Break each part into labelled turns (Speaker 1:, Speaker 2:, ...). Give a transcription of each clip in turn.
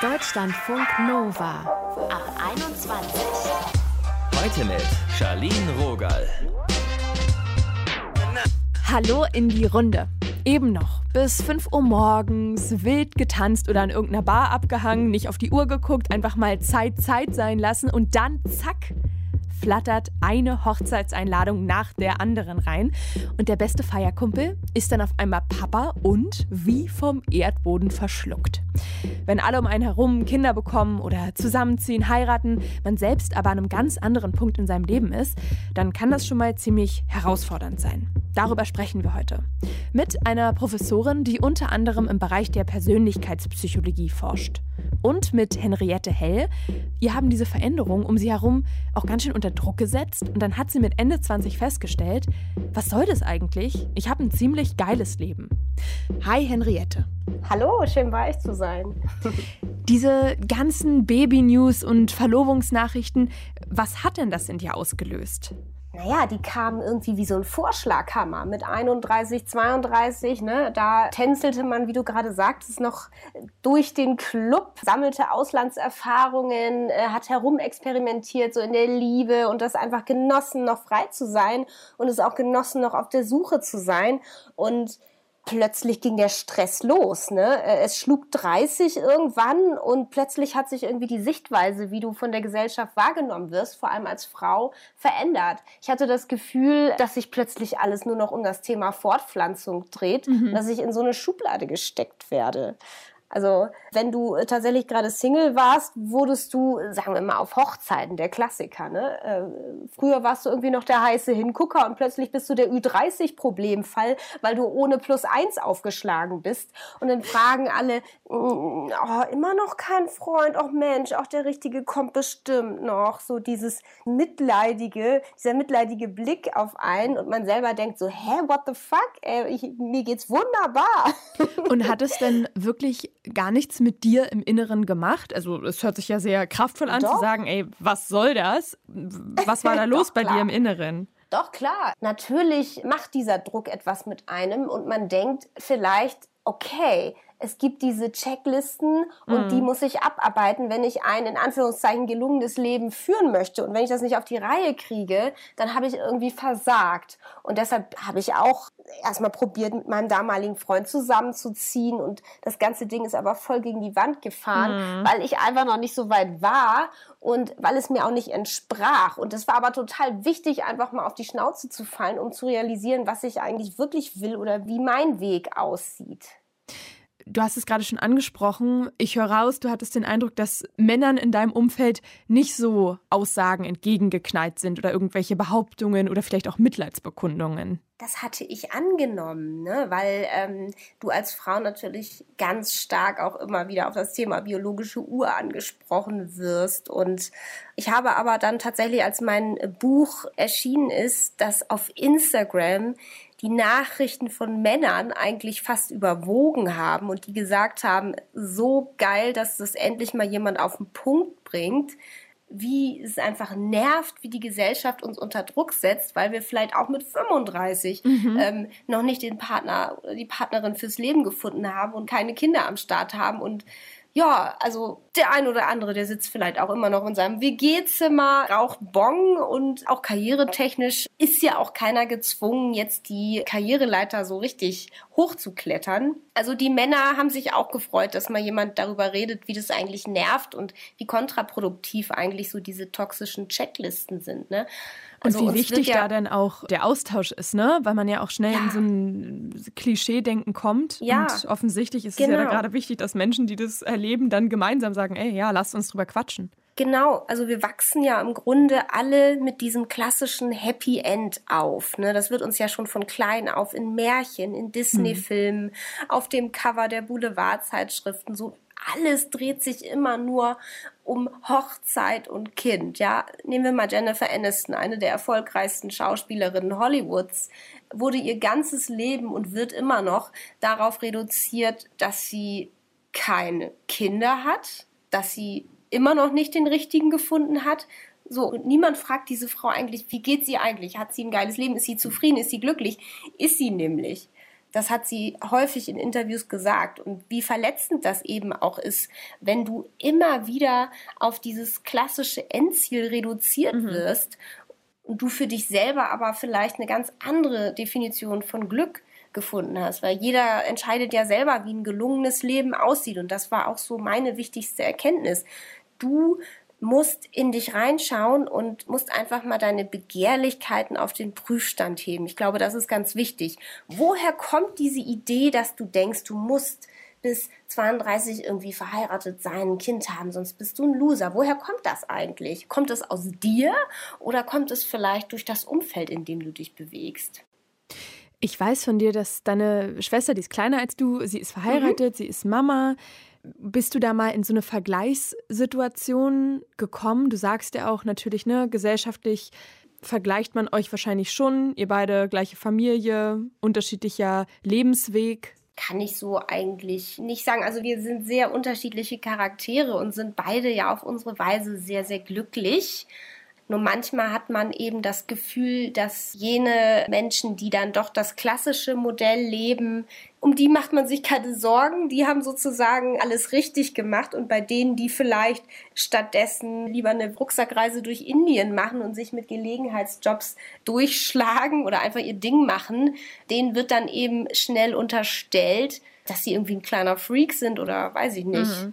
Speaker 1: Deutschlandfunk Nova ab 21.
Speaker 2: Heute mit Charlene Rogal.
Speaker 3: Hallo in die Runde. Eben noch bis 5 Uhr morgens wild getanzt oder an irgendeiner Bar abgehangen, nicht auf die Uhr geguckt, einfach mal Zeit Zeit sein lassen und dann zack, flattert eine Hochzeitseinladung nach der anderen rein. Und der beste Feierkumpel ist dann auf einmal Papa und wie vom Erdboden verschluckt. Wenn alle um einen herum Kinder bekommen oder zusammenziehen, heiraten, man selbst aber an einem ganz anderen Punkt in seinem Leben ist, dann kann das schon mal ziemlich herausfordernd sein. Darüber sprechen wir heute. Mit einer Professorin, die unter anderem im Bereich der Persönlichkeitspsychologie forscht. Und mit Henriette Hell. Ihr haben diese Veränderung um sie herum auch ganz schön unter Druck gesetzt. Und dann hat sie mit Ende 20 festgestellt, was soll das eigentlich? Ich habe ein ziemlich geiles Leben. Hi Henriette.
Speaker 4: Hallo, schön bei euch zu sein.
Speaker 3: Diese ganzen Baby-News und Verlobungsnachrichten, was hat denn das in dir ausgelöst?
Speaker 4: Naja, die kamen irgendwie wie so ein Vorschlaghammer mit 31, 32, ne? Da tänzelte man, wie du gerade sagtest, noch durch den Club, sammelte Auslandserfahrungen, äh, hat herumexperimentiert, so in der Liebe und das einfach genossen, noch frei zu sein und es auch genossen, noch auf der Suche zu sein und plötzlich ging der Stress los. Ne? Äh, es schlug 30 irgendwann und plötzlich hat sich irgendwie die Sichtweise, wie du von der Gesellschaft wahrgenommen wirst, vor allem als Frau, verändert. Ich hatte das Gefühl, dass sich plötzlich alles nur noch um das Thema Fortpflanzung dreht, mhm. dass ich in so eine Schublade gesteckt werde. Also wenn du äh, tatsächlich gerade Single warst, wurdest du, sagen wir mal, auf Hochzeiten der Klassiker. Ne? Äh, früher warst du irgendwie noch der heiße Hingucker und plötzlich bist du der Ü30-Problemfall, weil du ohne Plus eins aufgeschlagen bist. Und dann fragen alle, mm, oh, immer noch kein Freund, oh Mensch, auch der Richtige kommt bestimmt noch. So dieses mitleidige, dieser mitleidige Blick auf einen und man selber denkt so, hä, what the fuck? Ey, ich, mir geht's wunderbar.
Speaker 3: Und hat es denn wirklich gar nichts mit dir im Inneren gemacht? Also es hört sich ja sehr kraftvoll an Doch. zu sagen, ey, was soll das? Was war da los bei dir im Inneren?
Speaker 4: Doch, klar. Natürlich macht dieser Druck etwas mit einem und man denkt vielleicht, okay, es gibt diese Checklisten und mm. die mhm. muss ich abarbeiten, wenn ich ein in Anführungszeichen gelungenes Leben führen möchte. Und wenn ich das nicht auf die Reihe kriege, dann habe ich irgendwie versagt. Und deshalb habe ich auch erstmal probiert, mit meinem damaligen Freund zusammenzuziehen. Und das ganze Ding ist aber voll gegen die Wand gefahren, mm. weil ich einfach noch nicht so weit war und weil es mir auch nicht entsprach. Und es war aber total wichtig, einfach mal auf die Schnauze zu fallen, um zu realisieren, was ich eigentlich wirklich will oder wie mein Weg aussieht.
Speaker 3: Du hast es gerade schon angesprochen. Ich höre raus, du hattest den Eindruck, dass Männern in deinem Umfeld nicht so Aussagen entgegengeknallt sind oder irgendwelche Behauptungen oder vielleicht auch Mitleidsbekundungen.
Speaker 4: Das hatte ich angenommen, ne? weil ähm, du als Frau natürlich ganz stark auch immer wieder auf das Thema biologische Uhr angesprochen wirst. Und ich habe aber dann tatsächlich, als mein Buch erschienen ist, dass auf Instagram die Nachrichten von Männern eigentlich fast überwogen haben und die gesagt haben, so geil, dass das endlich mal jemand auf den Punkt bringt, wie es einfach nervt, wie die Gesellschaft uns unter Druck setzt, weil wir vielleicht auch mit 35 mhm. ähm, noch nicht den Partner oder die Partnerin fürs Leben gefunden haben und keine Kinder am Start haben und ja, also der ein oder andere, der sitzt vielleicht auch immer noch in seinem WG-Zimmer, raucht Bong und auch karrieretechnisch ist ja auch keiner gezwungen, jetzt die Karriereleiter so richtig hochzuklettern. Also die Männer haben sich auch gefreut, dass mal jemand darüber redet, wie das eigentlich nervt und wie kontraproduktiv eigentlich so diese toxischen Checklisten sind. Ne?
Speaker 3: Also und wie wichtig ja da denn auch der Austausch ist, ne? Weil man ja auch schnell ja. in so ein Klischee-Denken kommt. Ja. Und offensichtlich ist genau. es ja genau. gerade wichtig, dass Menschen, die das erleben, dann gemeinsam sagen, ey, ja, lasst uns drüber quatschen.
Speaker 4: Genau, also wir wachsen ja im Grunde alle mit diesem klassischen Happy End auf. Ne? Das wird uns ja schon von klein auf in Märchen, in Disney-Filmen, mhm. auf dem Cover der Boulevardzeitschriften so alles dreht sich immer nur um Hochzeit und Kind. Ja, nehmen wir mal Jennifer Aniston, eine der erfolgreichsten Schauspielerinnen Hollywoods, wurde ihr ganzes Leben und wird immer noch darauf reduziert, dass sie keine Kinder hat, dass sie immer noch nicht den richtigen gefunden hat. So, und niemand fragt diese Frau eigentlich, wie geht sie eigentlich? Hat sie ein geiles Leben? Ist sie zufrieden? Ist sie glücklich? Ist sie nämlich. Das hat sie häufig in Interviews gesagt. Und wie verletzend das eben auch ist, wenn du immer wieder auf dieses klassische Endziel reduziert mhm. wirst und du für dich selber aber vielleicht eine ganz andere Definition von Glück gefunden hast, weil jeder entscheidet ja selber, wie ein gelungenes Leben aussieht und das war auch so meine wichtigste Erkenntnis. Du musst in dich reinschauen und musst einfach mal deine Begehrlichkeiten auf den Prüfstand heben. Ich glaube, das ist ganz wichtig. Woher kommt diese Idee, dass du denkst, du musst bis 32 irgendwie verheiratet sein, ein Kind haben, sonst bist du ein Loser. Woher kommt das eigentlich? Kommt es aus dir oder kommt es vielleicht durch das Umfeld, in dem du dich bewegst?
Speaker 3: Ich weiß von dir, dass deine Schwester, die ist kleiner als du, sie ist verheiratet, mhm. sie ist Mama. Bist du da mal in so eine Vergleichssituation gekommen? Du sagst ja auch natürlich, ne, gesellschaftlich vergleicht man euch wahrscheinlich schon. Ihr beide gleiche Familie, unterschiedlicher Lebensweg.
Speaker 4: Kann ich so eigentlich nicht sagen. Also wir sind sehr unterschiedliche Charaktere und sind beide ja auf unsere Weise sehr, sehr glücklich. Nur manchmal hat man eben das Gefühl, dass jene Menschen, die dann doch das klassische Modell leben, um die macht man sich keine Sorgen. Die haben sozusagen alles richtig gemacht. Und bei denen, die vielleicht stattdessen lieber eine Rucksackreise durch Indien machen und sich mit Gelegenheitsjobs durchschlagen oder einfach ihr Ding machen, denen wird dann eben schnell unterstellt, dass sie irgendwie ein kleiner Freak sind oder weiß ich nicht. Mhm.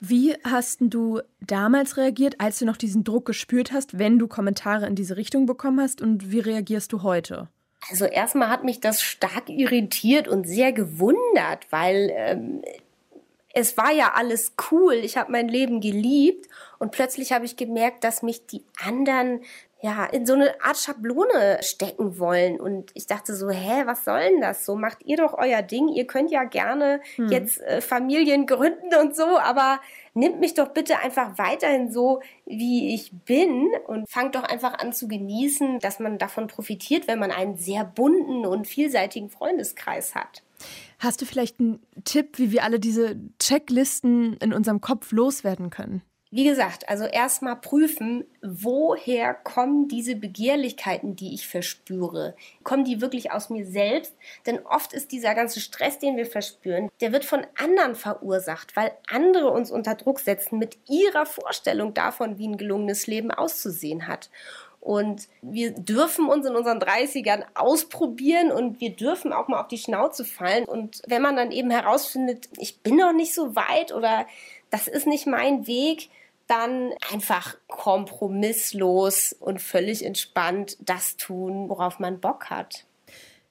Speaker 3: Wie hast du damals reagiert, als du noch diesen Druck gespürt hast, wenn du Kommentare in diese Richtung bekommen hast? Und wie reagierst du heute?
Speaker 4: Also erstmal hat mich das stark irritiert und sehr gewundert, weil ähm, es war ja alles cool. Ich habe mein Leben geliebt und plötzlich habe ich gemerkt, dass mich die anderen ja, in so eine Art Schablone stecken wollen. Und ich dachte so, hä, was soll denn das? So macht ihr doch euer Ding. Ihr könnt ja gerne hm. jetzt äh, Familien gründen und so, aber nimmt mich doch bitte einfach weiterhin so, wie ich bin und fangt doch einfach an zu genießen, dass man davon profitiert, wenn man einen sehr bunten und vielseitigen Freundeskreis hat.
Speaker 3: Hast du vielleicht einen Tipp, wie wir alle diese Checklisten in unserem Kopf loswerden können?
Speaker 4: Wie gesagt, also erstmal prüfen, woher kommen diese Begehrlichkeiten, die ich verspüre? Kommen die wirklich aus mir selbst? Denn oft ist dieser ganze Stress, den wir verspüren, der wird von anderen verursacht, weil andere uns unter Druck setzen mit ihrer Vorstellung davon, wie ein gelungenes Leben auszusehen hat. Und wir dürfen uns in unseren 30ern ausprobieren und wir dürfen auch mal auf die Schnauze fallen. Und wenn man dann eben herausfindet, ich bin noch nicht so weit oder das ist nicht mein Weg, dann einfach kompromisslos und völlig entspannt das tun, worauf man Bock hat.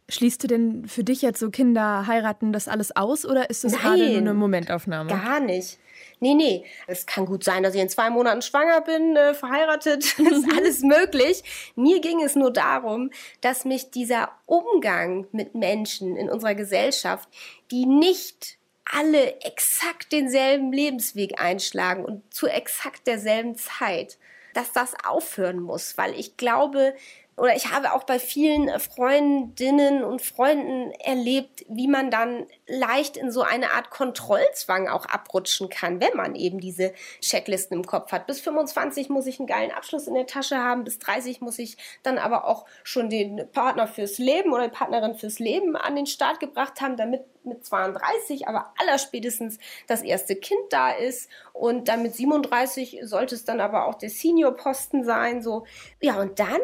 Speaker 3: Schließt du denn für dich jetzt so Kinder heiraten das alles aus oder ist das Nein, gerade nur eine Momentaufnahme?
Speaker 4: Gar nicht. Nee, nee. Es kann gut sein, dass ich in zwei Monaten schwanger bin, äh, verheiratet. Das ist alles möglich. Mir ging es nur darum, dass mich dieser Umgang mit Menschen in unserer Gesellschaft, die nicht alle exakt denselben Lebensweg einschlagen und zu exakt derselben Zeit, dass das aufhören muss, weil ich glaube, oder ich habe auch bei vielen äh, Freundinnen und Freunden erlebt, wie man dann leicht in so eine Art Kontrollzwang auch abrutschen kann, wenn man eben diese Checklisten im Kopf hat. Bis 25 muss ich einen geilen Abschluss in der Tasche haben, bis 30 muss ich dann aber auch schon den Partner fürs Leben oder die Partnerin fürs Leben an den Start gebracht haben, damit mit 32 aber allerspätestens das erste Kind da ist und dann mit 37 sollte es dann aber auch der Senior-Posten sein, so. Ja, und dann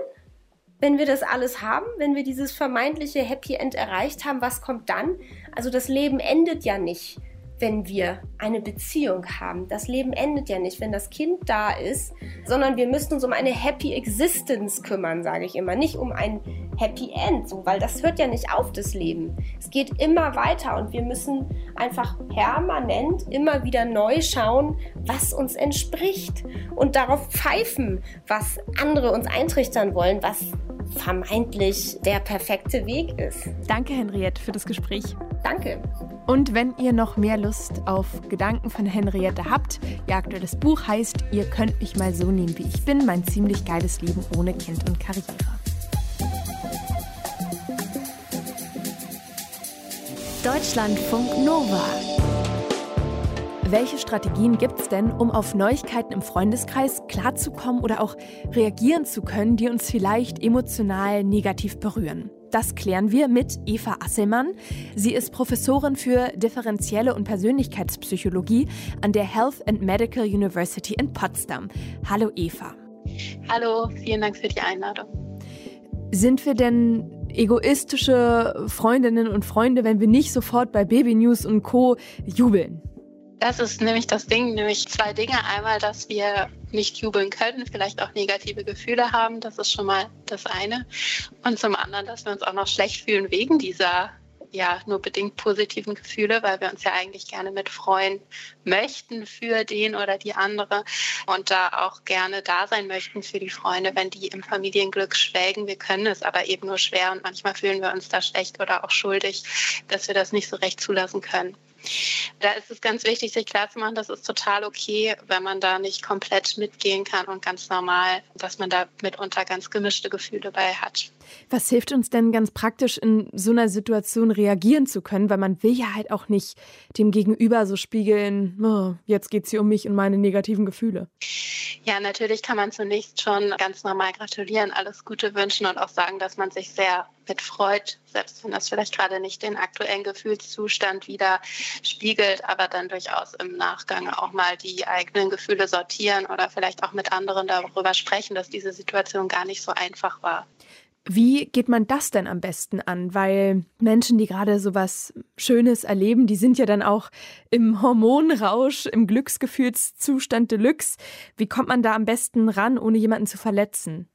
Speaker 4: wenn wir das alles haben, wenn wir dieses vermeintliche Happy End erreicht haben, was kommt dann? Also das Leben endet ja nicht wenn wir eine Beziehung haben. Das Leben endet ja nicht, wenn das Kind da ist, sondern wir müssen uns um eine Happy Existence kümmern, sage ich immer, nicht um ein Happy End, so, weil das hört ja nicht auf, das Leben. Es geht immer weiter und wir müssen einfach permanent immer wieder neu schauen, was uns entspricht und darauf pfeifen, was andere uns eintrichtern wollen, was vermeintlich der perfekte Weg ist.
Speaker 3: Danke, Henriette, für das Gespräch.
Speaker 4: Danke.
Speaker 3: Und wenn ihr noch mehr Lust auf Gedanken von Henriette habt, ihr aktuelles Buch heißt Ihr könnt mich mal so nehmen, wie ich bin, mein ziemlich geiles Leben ohne Kind und Karriere.
Speaker 1: Deutschlandfunk Nova.
Speaker 3: Welche Strategien gibt es denn, um auf Neuigkeiten im Freundeskreis klarzukommen oder auch reagieren zu können, die uns vielleicht emotional negativ berühren? Das klären wir mit Eva Asselmann. Sie ist Professorin für differenzielle und Persönlichkeitspsychologie an der Health and Medical University in Potsdam. Hallo Eva.
Speaker 5: Hallo, vielen Dank für die Einladung.
Speaker 3: Sind wir denn egoistische Freundinnen und Freunde, wenn wir nicht sofort bei Baby News und Co. jubeln?
Speaker 5: Das ist nämlich das Ding, nämlich zwei Dinge. Einmal, dass wir nicht jubeln können, vielleicht auch negative Gefühle haben. Das ist schon mal das eine. Und zum anderen, dass wir uns auch noch schlecht fühlen wegen dieser ja nur bedingt positiven Gefühle, weil wir uns ja eigentlich gerne mit freuen möchten für den oder die andere und da auch gerne da sein möchten für die Freunde, wenn die im Familienglück schwelgen. Wir können es aber eben nur schwer und manchmal fühlen wir uns da schlecht oder auch schuldig, dass wir das nicht so recht zulassen können. Da ist es ganz wichtig, sich klarzumachen, das ist total okay, wenn man da nicht komplett mitgehen kann und ganz normal, dass man da mitunter ganz gemischte Gefühle bei hat.
Speaker 3: Was hilft uns denn ganz praktisch in so einer Situation reagieren zu können, weil man will ja halt auch nicht dem Gegenüber so spiegeln, oh, jetzt geht es hier um mich und meine negativen Gefühle.
Speaker 5: Ja, natürlich kann man zunächst schon ganz normal gratulieren, alles Gute wünschen und auch sagen, dass man sich sehr mitfreut, selbst wenn das vielleicht gerade nicht den aktuellen Gefühlszustand wieder spiegelt, aber dann durchaus im Nachgang auch mal die eigenen Gefühle sortieren oder vielleicht auch mit anderen darüber sprechen, dass diese Situation gar nicht so einfach war.
Speaker 3: Wie geht man das denn am besten an? Weil Menschen, die gerade so was Schönes erleben, die sind ja dann auch im Hormonrausch, im Glücksgefühlszustand Deluxe. Wie kommt man da am besten ran, ohne jemanden zu verletzen?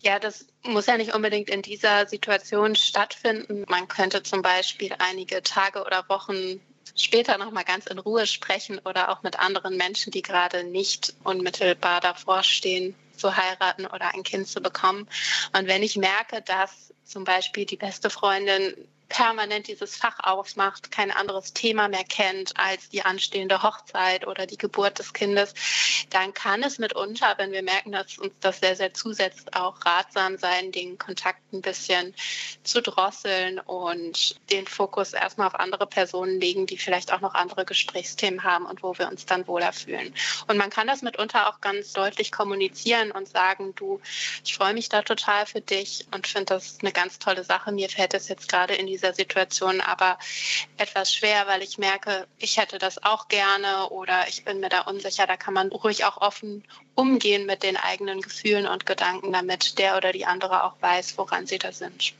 Speaker 5: Ja, das muss ja nicht unbedingt in dieser Situation stattfinden. Man könnte zum Beispiel einige Tage oder Wochen später noch mal ganz in Ruhe sprechen oder auch mit anderen Menschen, die gerade nicht unmittelbar davor stehen, zu heiraten oder ein Kind zu bekommen. Und wenn ich merke, dass zum Beispiel die beste Freundin permanent dieses Fach aufmacht, kein anderes Thema mehr kennt als die anstehende Hochzeit oder die Geburt des Kindes, dann kann es mitunter, wenn wir merken, dass uns das sehr, sehr zusetzt, auch ratsam sein, den Kontakt ein bisschen zu drosseln und den Fokus erstmal auf andere Personen legen, die vielleicht auch noch andere Gesprächsthemen haben und wo wir uns dann wohler fühlen. Und man kann das mitunter auch ganz deutlich kommunizieren und sagen, du, ich freue mich da total für dich und finde das eine ganz tolle Sache. Mir fällt es jetzt gerade in dieser Situation aber etwas schwer, weil ich merke, ich hätte das auch gerne oder ich bin mir da unsicher. Da kann man ruhig auch offen umgehen mit den eigenen Gefühlen und Gedanken, damit der oder die andere auch weiß, woran sie da sind.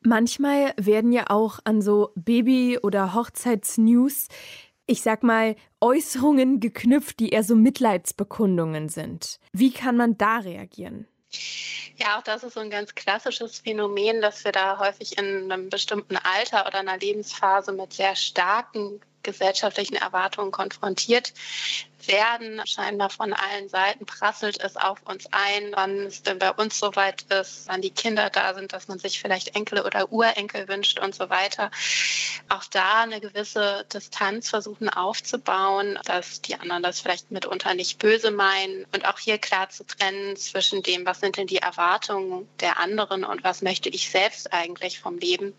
Speaker 3: Manchmal werden ja auch an so Baby- oder Hochzeitsnews, ich sag mal, Äußerungen geknüpft, die eher so Mitleidsbekundungen sind. Wie kann man da reagieren?
Speaker 5: Ja, auch das ist so ein ganz klassisches Phänomen, dass wir da häufig in einem bestimmten Alter oder einer Lebensphase mit sehr starken gesellschaftlichen Erwartungen konfrontiert werden. Scheinbar von allen Seiten prasselt es auf uns ein, wann es denn bei uns soweit ist, wann die Kinder da sind, dass man sich vielleicht Enkel oder Urenkel wünscht und so weiter. Auch da eine gewisse Distanz versuchen aufzubauen, dass die anderen das vielleicht mitunter nicht böse meinen und auch hier klar zu trennen zwischen dem, was sind denn die Erwartungen der anderen und was möchte ich selbst eigentlich vom Leben.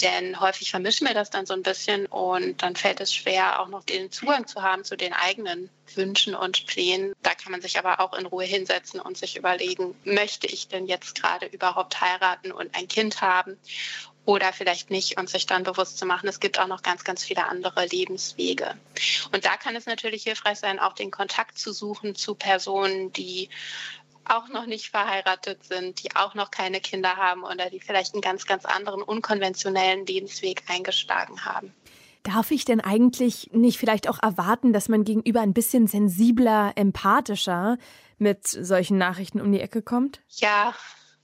Speaker 5: Denn häufig vermischen wir das dann so ein bisschen und dann fällt es schwer, auch noch den Zugang zu haben zu den eigenen Wünschen und Plänen. Da kann man sich aber auch in Ruhe hinsetzen und sich überlegen, möchte ich denn jetzt gerade überhaupt heiraten und ein Kind haben? Oder vielleicht nicht und sich dann bewusst zu machen, es gibt auch noch ganz, ganz viele andere Lebenswege. Und da kann es natürlich hilfreich sein, auch den Kontakt zu suchen zu Personen, die auch noch nicht verheiratet sind, die auch noch keine Kinder haben oder die vielleicht einen ganz, ganz anderen unkonventionellen Lebensweg eingeschlagen haben.
Speaker 3: Darf ich denn eigentlich nicht vielleicht auch erwarten, dass man gegenüber ein bisschen sensibler, empathischer mit solchen Nachrichten um die Ecke kommt?
Speaker 5: Ja,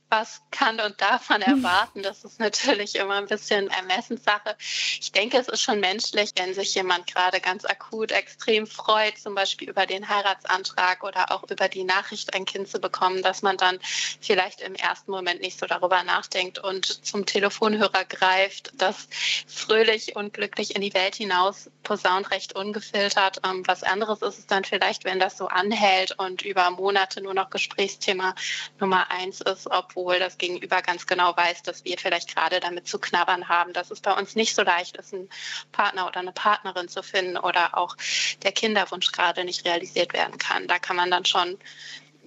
Speaker 5: was kann und darf man hm. erwarten? Das ist natürlich immer ein bisschen Ermessenssache. Ich denke, es ist schon menschlich, wenn sich jemand gerade ganz akut extrem freut, zum Beispiel über den Heiratsantrag oder auch über die Nachricht, ein Kind zu bekommen, dass man dann vielleicht im ersten Moment nicht so darüber nachdenkt und zum Telefonhörer greift, das fröhlich und glücklich in die Welt hinaus posaunt, recht ungefiltert. Ähm, was anderes ist es dann vielleicht, wenn das so anhält und über Monate nur noch Gesprächsthema Nummer eins ist, ob obwohl das Gegenüber ganz genau weiß, dass wir vielleicht gerade damit zu knabbern haben, dass es bei uns nicht so leicht ist, einen Partner oder eine Partnerin zu finden oder auch der Kinderwunsch gerade nicht realisiert werden kann. Da kann man dann schon,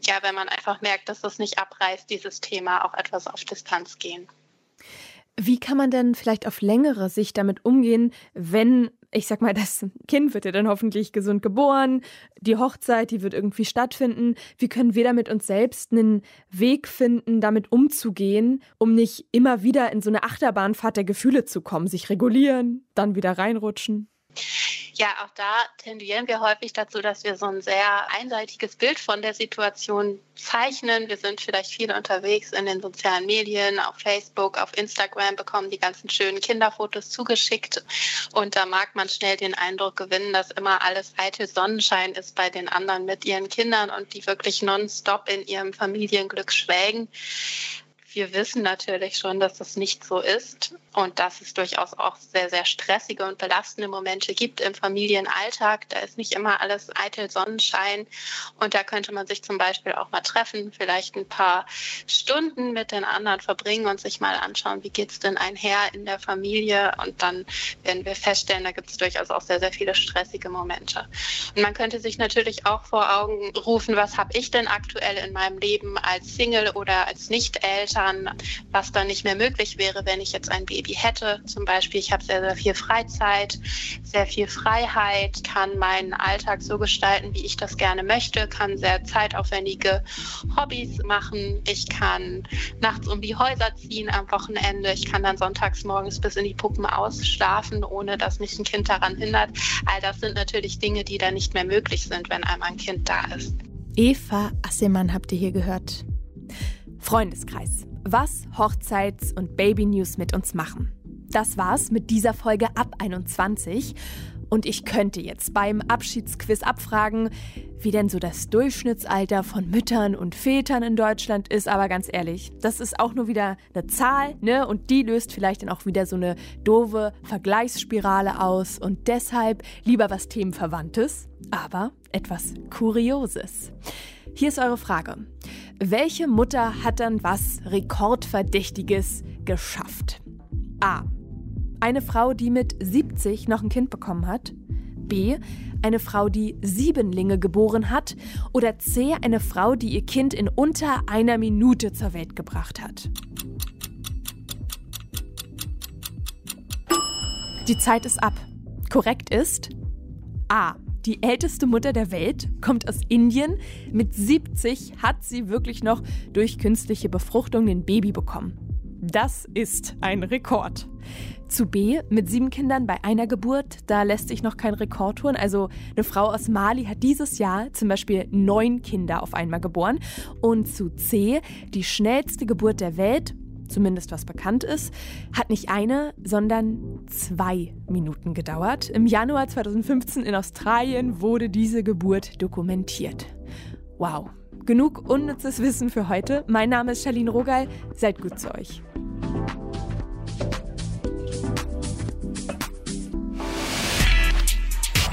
Speaker 5: ja, wenn man einfach merkt, dass das nicht abreißt, dieses Thema auch etwas auf Distanz gehen.
Speaker 3: Wie kann man denn vielleicht auf längere Sicht damit umgehen, wenn ich sag mal, das Kind wird ja dann hoffentlich gesund geboren, die Hochzeit, die wird irgendwie stattfinden. Wie können wir damit uns selbst einen Weg finden, damit umzugehen, um nicht immer wieder in so eine Achterbahnfahrt der Gefühle zu kommen, sich regulieren, dann wieder reinrutschen?
Speaker 5: Ja, auch da tendieren wir häufig dazu, dass wir so ein sehr einseitiges Bild von der Situation zeichnen. Wir sind vielleicht viel unterwegs in den sozialen Medien, auf Facebook, auf Instagram, bekommen die ganzen schönen Kinderfotos zugeschickt. Und da mag man schnell den Eindruck gewinnen, dass immer alles eitel Sonnenschein ist bei den anderen mit ihren Kindern und die wirklich nonstop in ihrem Familienglück schwelgen. Wir wissen natürlich schon, dass das nicht so ist und dass es durchaus auch sehr, sehr stressige und belastende Momente gibt im Familienalltag. Da ist nicht immer alles eitel Sonnenschein und da könnte man sich zum Beispiel auch mal treffen, vielleicht ein paar Stunden mit den anderen verbringen und sich mal anschauen, wie geht es denn einher in der Familie und dann werden wir feststellen, da gibt es durchaus auch sehr, sehr viele stressige Momente. Und man könnte sich natürlich auch vor Augen rufen, was habe ich denn aktuell in meinem Leben als Single oder als Nicht-Eltern Eltern, was dann nicht mehr möglich wäre, wenn ich jetzt ein Baby hätte. Zum Beispiel, ich habe sehr, sehr viel Freizeit, sehr viel Freiheit, kann meinen Alltag so gestalten, wie ich das gerne möchte, kann sehr zeitaufwendige Hobbys machen. Ich kann nachts um die Häuser ziehen am Wochenende. Ich kann dann sonntags morgens bis in die Puppen ausschlafen, ohne dass mich ein Kind daran hindert. All das sind natürlich Dinge, die dann nicht mehr möglich sind, wenn einmal ein Kind da ist.
Speaker 3: Eva Assemann habt ihr hier gehört. Freundeskreis was Hochzeits- und Baby-News mit uns machen. Das war's mit dieser Folge ab 21. Und ich könnte jetzt beim Abschiedsquiz abfragen, wie denn so das Durchschnittsalter von Müttern und Vätern in Deutschland ist. Aber ganz ehrlich, das ist auch nur wieder eine Zahl, ne? Und die löst vielleicht dann auch wieder so eine doofe Vergleichsspirale aus. Und deshalb lieber was Themenverwandtes, aber etwas Kurioses. Hier ist eure Frage. Welche Mutter hat dann was Rekordverdächtiges geschafft? A. Eine Frau, die mit 70 noch ein Kind bekommen hat. B. Eine Frau, die Siebenlinge geboren hat. Oder C. Eine Frau, die ihr Kind in unter einer Minute zur Welt gebracht hat. Die Zeit ist ab. Korrekt ist A. Die älteste Mutter der Welt kommt aus Indien. Mit 70 hat sie wirklich noch durch künstliche Befruchtung ein Baby bekommen. Das ist ein Rekord. Zu B, mit sieben Kindern bei einer Geburt, da lässt sich noch kein Rekord tun. Also eine Frau aus Mali hat dieses Jahr zum Beispiel neun Kinder auf einmal geboren. Und zu C, die schnellste Geburt der Welt, zumindest was bekannt ist, hat nicht eine, sondern zwei Minuten gedauert. Im Januar 2015 in Australien wurde diese Geburt dokumentiert. Wow, genug unnützes Wissen für heute. Mein Name ist Charlene Rogal. Seid gut zu euch.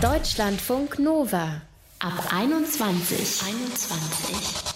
Speaker 1: Deutschlandfunk Nova ab 21. 21.